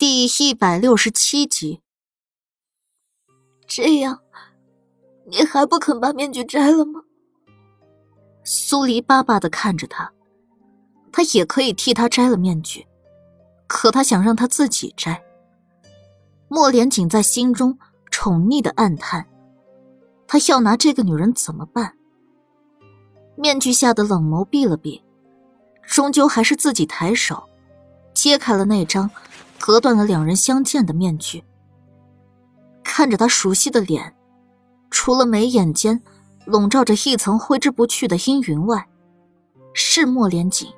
第一百六十七集。这样，你还不肯把面具摘了吗？苏黎巴巴的看着他，他也可以替他摘了面具，可他想让他自己摘。莫连锦在心中宠溺的暗叹：他要拿这个女人怎么办？面具下的冷眸闭了闭，终究还是自己抬手，揭开了那张隔断了两人相见的面具。看着他熟悉的脸，除了眉眼间笼罩着一层挥之不去的阴云外，是莫连锦，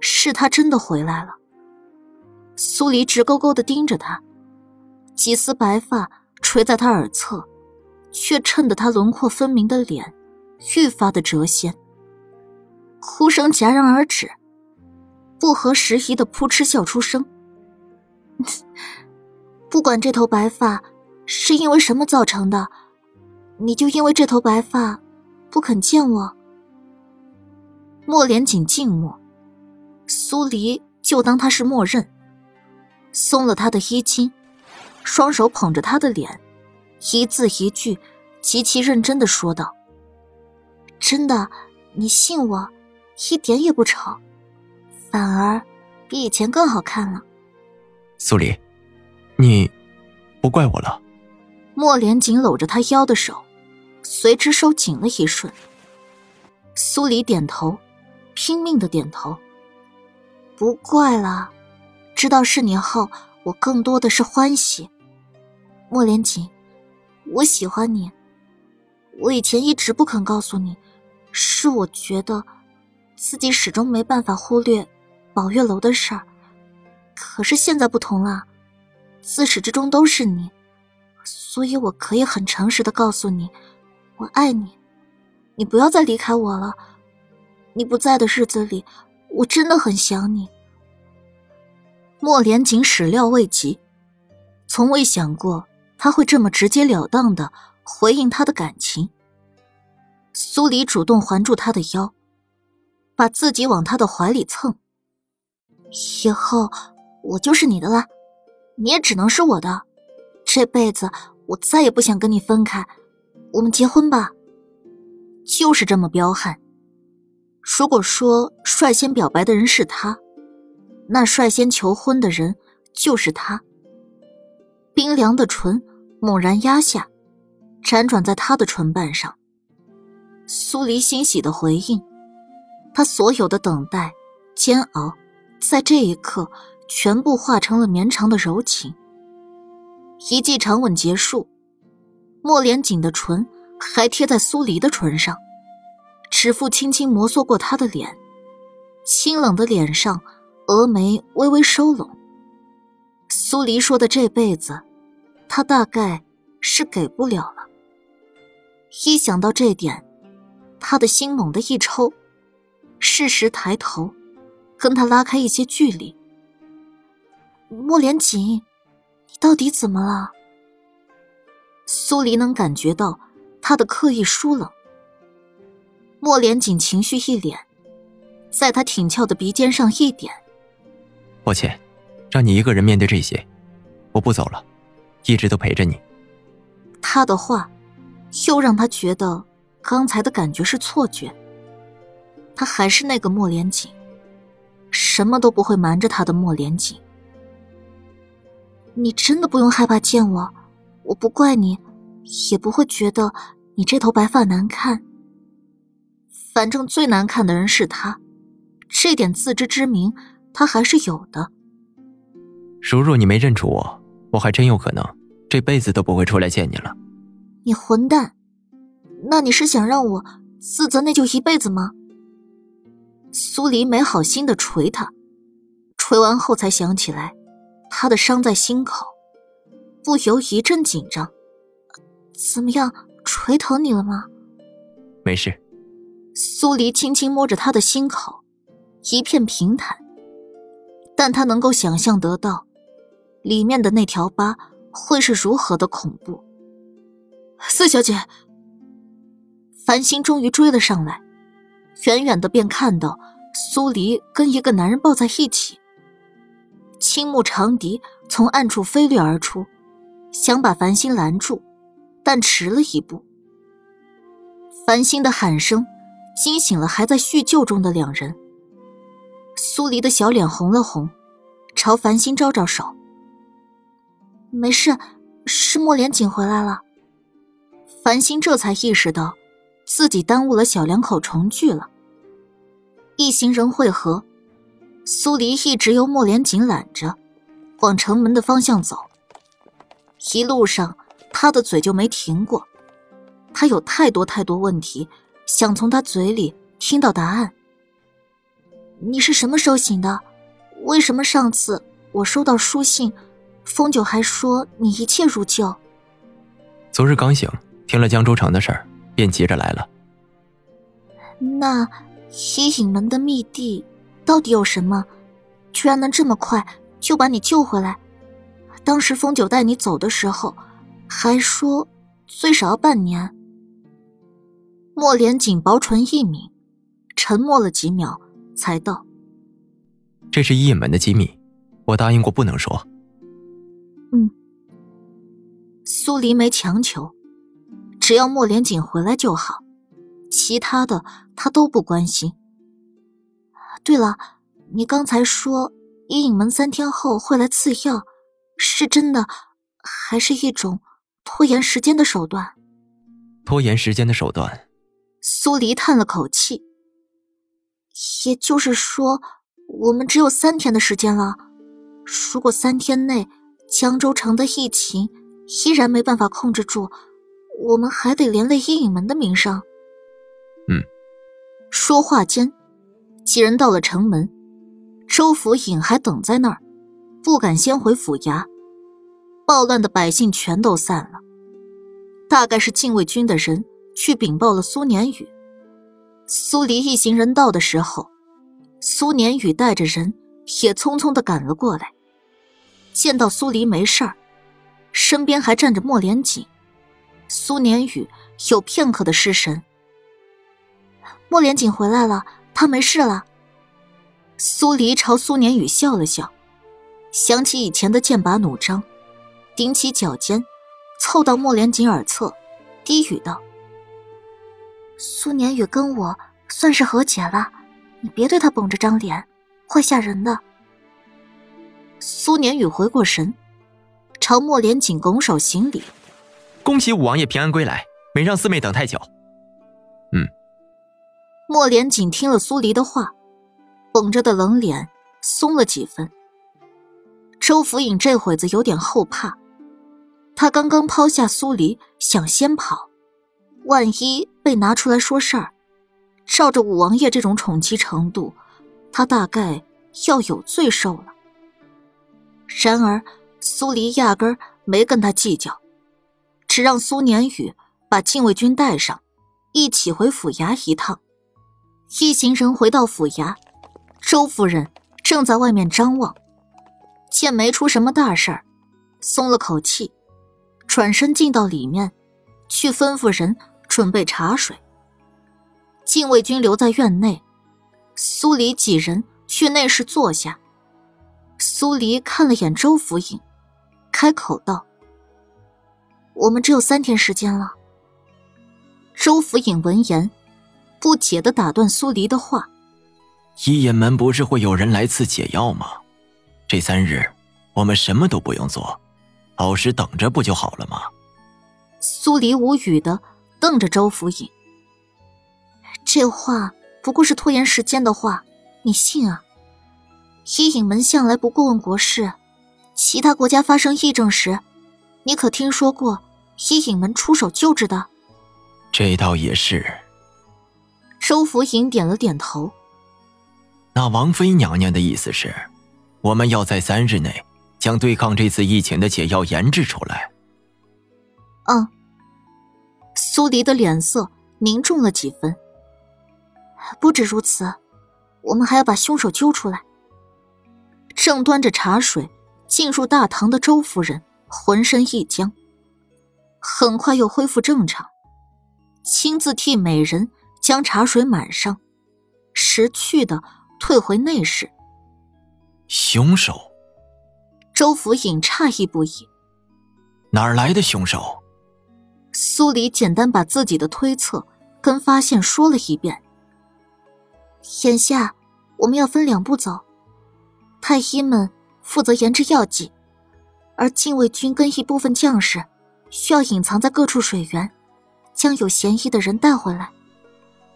是他真的回来了。苏黎直勾勾的盯着他。几丝白发垂在他耳侧，却衬得他轮廓分明的脸愈发的谪仙。哭声戛然而止，不合时宜的扑哧笑出声。不管这头白发是因为什么造成的，你就因为这头白发不肯见我？莫连锦静默，苏黎就当他是默认，松了他的衣襟。双手捧着他的脸，一字一句，极其认真的说道：“真的，你信我，一点也不丑，反而比以前更好看了。”苏黎，你不怪我了。莫连紧搂着他腰的手，随之收紧了一瞬。苏黎点头，拼命的点头。不怪了，知道是你后，我更多的是欢喜。莫连锦，我喜欢你。我以前一直不肯告诉你，是我觉得自己始终没办法忽略宝月楼的事儿。可是现在不同了，自始至终都是你，所以我可以很诚实的告诉你，我爱你。你不要再离开我了。你不在的日子里，我真的很想你。莫连锦始料未及，从未想过。他会这么直截了当的回应他的感情。苏黎主动环住他的腰，把自己往他的怀里蹭。以后我就是你的了，你也只能是我的。这辈子我再也不想跟你分开，我们结婚吧。就是这么彪悍。如果说率先表白的人是他，那率先求婚的人就是他。冰凉的唇猛然压下，辗转在他的唇瓣上。苏黎欣喜的回应，他所有的等待、煎熬，在这一刻全部化成了绵长的柔情。一记长吻结束，莫连锦的唇还贴在苏黎的唇上，指腹轻轻摩挲过他的脸，清冷的脸上，峨眉微微收拢。苏黎说的这辈子。他大概是给不了了。一想到这点，他的心猛地一抽，适时抬头，跟他拉开一些距离。莫连锦，你到底怎么了？苏黎能感觉到他的刻意疏冷。莫连锦情绪一脸，在他挺翘的鼻尖上一点。抱歉，让你一个人面对这些，我不走了。一直都陪着你。他的话，又让他觉得刚才的感觉是错觉。他还是那个莫连锦，什么都不会瞒着他的莫连锦。你真的不用害怕见我，我不怪你，也不会觉得你这头白发难看。反正最难看的人是他，这点自知之明他还是有的。如若你没认出我。我还真有可能这辈子都不会出来见你了。你混蛋！那你是想让我自责内疚一辈子吗？苏黎没好心的捶他，捶完后才想起来，他的伤在心口，不由一阵紧张。怎么样，锤疼你了吗？没事。苏黎轻轻摸着他的心口，一片平坦，但他能够想象得到。里面的那条疤会是如何的恐怖？四小姐，繁星终于追了上来，远远的便看到苏黎跟一个男人抱在一起。青木长笛从暗处飞掠而出，想把繁星拦住，但迟了一步。繁星的喊声惊醒了还在叙旧中的两人。苏黎的小脸红了红，朝繁星招招手：“没事，是莫连锦回来了。”繁星这才意识到，自己耽误了小两口重聚了。一行人汇合，苏黎一直由莫连锦揽着，往城门的方向走。一路上，他的嘴就没停过，他有太多太多问题，想从他嘴里听到答案。你是什么时候醒的？为什么上次我收到书信，风九还说你一切如旧？昨日刚醒，听了江州城的事儿，便急着来了。那西影门的密地到底有什么？居然能这么快就把你救回来？当时风九带你走的时候，还说最少要半年。莫莲锦薄唇一抿，沉默了几秒。才道：“这是一隐门的机密，我答应过不能说。”嗯，苏黎没强求，只要莫莲锦回来就好，其他的他都不关心。对了，你刚才说阴影门三天后会来赐药，是真的，还是一种拖延时间的手段？拖延时间的手段。苏黎叹了口气。也就是说，我们只有三天的时间了。如果三天内江州城的疫情依然没办法控制住，我们还得连累阴影门的名声。嗯。说话间，几人到了城门，周府尹还等在那儿，不敢先回府衙。暴乱的百姓全都散了，大概是禁卫军的人去禀报了苏年宇。苏黎一行人到的时候，苏年宇带着人也匆匆的赶了过来。见到苏黎没事儿，身边还站着莫连锦，苏年宇有片刻的失神。莫连锦回来了，他没事了。苏黎朝苏年宇笑了笑，想起以前的剑拔弩张，踮起脚尖，凑到莫连锦耳侧，低语道。苏年宇跟我算是和解了，你别对他绷着张脸，会吓人的。苏年宇回过神，朝莫连锦拱手行礼：“恭喜五王爷平安归来，没让四妹等太久。”嗯。莫连锦听了苏黎的话，绷着的冷脸松了几分。周福尹这会子有点后怕，他刚刚抛下苏黎，想先跑。万一被拿出来说事儿，照着五王爷这种宠妻程度，他大概要有罪受了。然而苏黎压根没跟他计较，只让苏年宇把禁卫军带上，一起回府衙一趟。一行人回到府衙，周夫人正在外面张望，见没出什么大事儿，松了口气，转身进到里面，去吩咐人。准备茶水。禁卫军留在院内，苏黎几人去内室坐下。苏黎看了眼周府尹，开口道：“我们只有三天时间了。”周府尹闻言，不解的打断苏黎的话：“一隐门不是会有人来赐解药吗？这三日，我们什么都不用做，老实等着不就好了吗？”苏黎无语的。瞪着周府尹，这话不过是拖延时间的话，你信啊？伊尹门向来不过问国事，其他国家发生疫症时，你可听说过伊尹门出手救治的？这倒也是。周福银点了点头。那王妃娘娘的意思是，我们要在三日内将对抗这次疫情的解药研制出来。嗯。苏黎的脸色凝重了几分。不止如此，我们还要把凶手揪出来。正端着茶水进入大堂的周夫人浑身一僵，很快又恢复正常，亲自替美人将茶水满上，识趣的退回内室。凶手，周福尹诧异不已：“哪儿来的凶手？”苏黎简单把自己的推测跟发现说了一遍。眼下我们要分两步走，太医们负责研制药剂，而禁卫军跟一部分将士需要隐藏在各处水源，将有嫌疑的人带回来。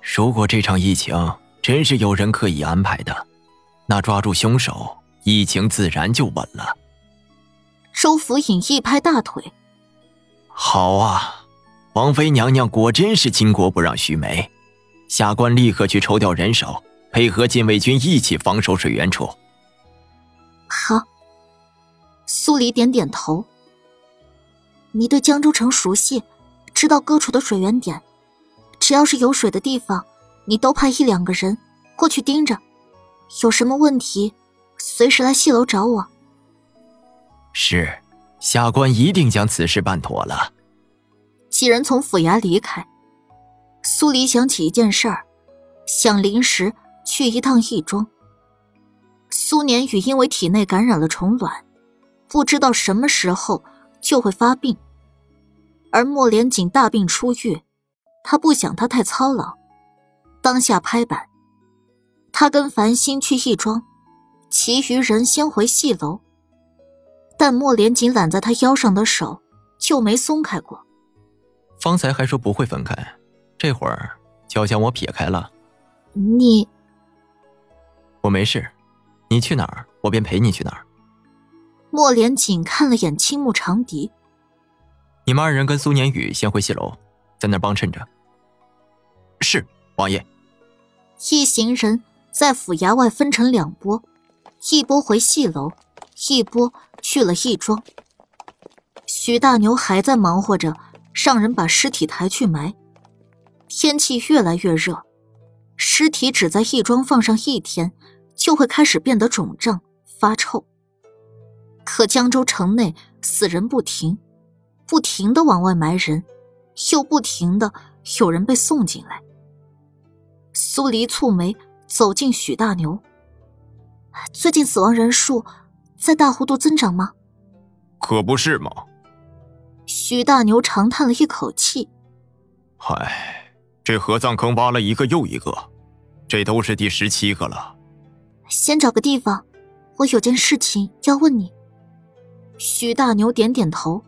如果这场疫情真是有人刻意安排的，那抓住凶手，疫情自然就稳了。周福尹一拍大腿：“好啊，王妃娘娘果真是巾帼不让须眉。下官立刻去抽调人手，配合禁卫军一起防守水源处。”好。苏黎点点头：“你对江州城熟悉，知道各处的水源点。”只要是有水的地方，你都派一两个人过去盯着，有什么问题，随时来戏楼找我。是，下官一定将此事办妥了。几人从府衙离开，苏黎想起一件事儿，想临时去一趟义庄。苏年宇因为体内感染了虫卵，不知道什么时候就会发病，而莫连锦大病初愈。他不想他太操劳，当下拍板，他跟繁星去义庄，其余人先回戏楼。但莫连锦揽在他腰上的手就没松开过。方才还说不会分开，这会儿就要将我撇开了。你，我没事，你去哪儿，我便陪你去哪儿。莫连锦看了眼青木长笛，你们二人跟苏年宇先回戏楼。在那帮衬着。是王爷。一行人在府衙外分成两拨，一拨回戏楼，一拨去了义庄。许大牛还在忙活着，让人把尸体抬去埋。天气越来越热，尸体只在义庄放上一天，就会开始变得肿胀发臭。可江州城内死人不停，不停的往外埋人。又不停的有人被送进来。苏黎蹙眉走进许大牛。最近死亡人数在大幅度增长吗？可不是嘛。许大牛长叹了一口气。唉，这合葬坑挖了一个又一个，这都是第十七个了。先找个地方，我有件事情要问你。许大牛点点头。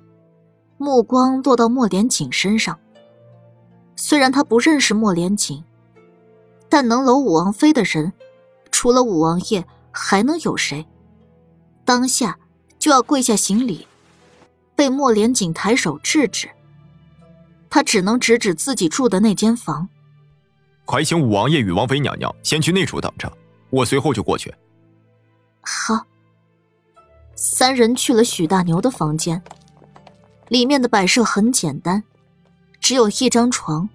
目光落到莫连锦身上。虽然他不认识莫连锦，但能搂武王妃的人，除了武王爷，还能有谁？当下就要跪下行礼，被莫连锦抬手制止。他只能指指自己住的那间房。快请武王爷与王妃娘娘先去内处等着，我随后就过去。好。三人去了许大牛的房间。里面的摆设很简单，只有一张床，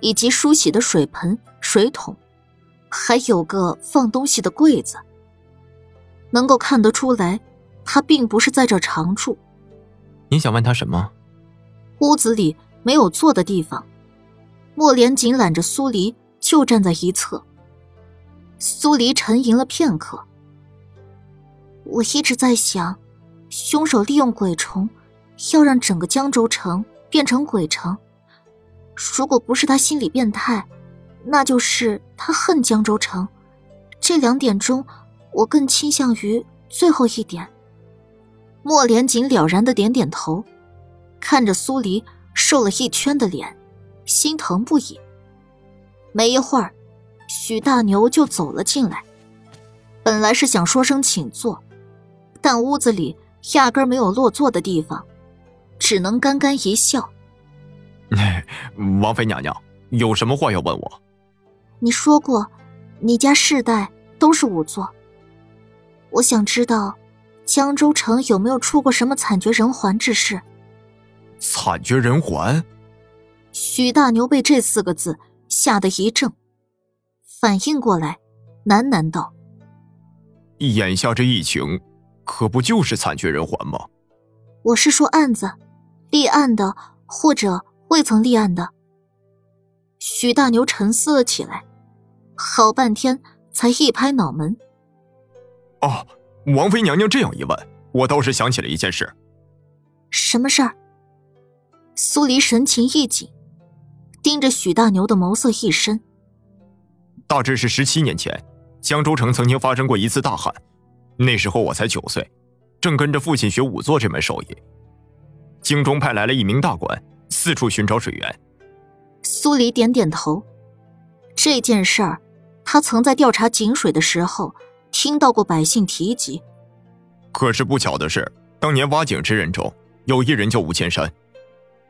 以及梳洗的水盆、水桶，还有个放东西的柜子。能够看得出来，他并不是在这常住。你想问他什么？屋子里没有坐的地方，莫莲紧揽着苏黎就站在一侧。苏黎沉吟了片刻，我一直在想，凶手利用鬼虫。要让整个江州城变成鬼城，如果不是他心理变态，那就是他恨江州城。这两点中，我更倾向于最后一点。莫连锦了然的点点头，看着苏黎瘦了一圈的脸，心疼不已。没一会儿，许大牛就走了进来。本来是想说声请坐，但屋子里压根没有落座的地方。只能干干一笑。王妃娘娘有什么话要问我？你说过，你家世代都是仵作。我想知道，江州城有没有出过什么惨绝人寰之事？惨绝人寰？许大牛被这四个字吓得一怔，反应过来，喃喃道：“眼下这疫情，可不就是惨绝人寰吗？”我是说案子。立案的，或者未曾立案的。许大牛沉思了起来，好半天才一拍脑门：“哦，王妃娘娘这样一问，我倒是想起了一件事。什么事儿？苏黎神情一紧，盯着许大牛的眸色一深。大致是十七年前，江州城曾经发生过一次大旱，那时候我才九岁，正跟着父亲学仵作这门手艺。京中派来了一名大官，四处寻找水源。苏黎点点头。这件事儿，他曾在调查井水的时候听到过百姓提及。可是不巧的是，当年挖井之人中有一人叫吴千山，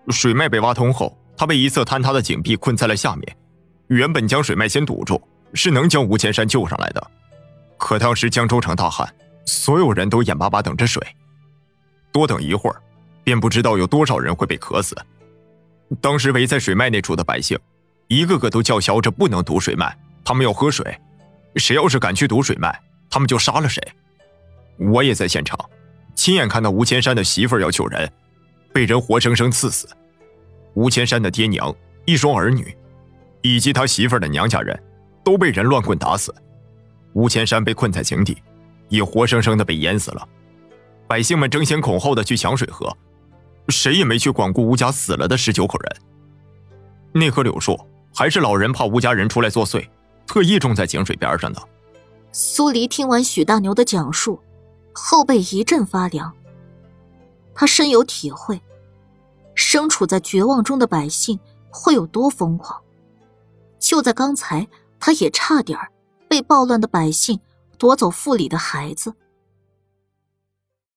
水脉被挖通后，他被一侧坍塌的井壁困在了下面。原本将水脉先堵住，是能将吴千山救上来的。可当时江州城大旱，所有人都眼巴巴等着水，多等一会儿，便不知道有多少人会被渴死。当时围在水脉那处的百姓，一个个都叫嚣着不能堵水脉，他们要喝水。谁要是敢去堵水脉，他们就杀了谁。我也在现场，亲眼看到吴千山的媳妇要救人，被人活生生刺死。吴千山的爹娘一双儿女，以及他媳妇的娘家人，都被人乱棍打死。吴千山被困在井底，也活生生的被淹死了。百姓们争先恐后的去抢水喝，谁也没去管顾吴家死了的十九口人。那棵柳树还是老人怕吴家人出来作祟，特意种在井水边上的。苏黎听完许大牛的讲述。后背一阵发凉。他深有体会，身处在绝望中的百姓会有多疯狂。就在刚才，他也差点被暴乱的百姓夺走腹里的孩子。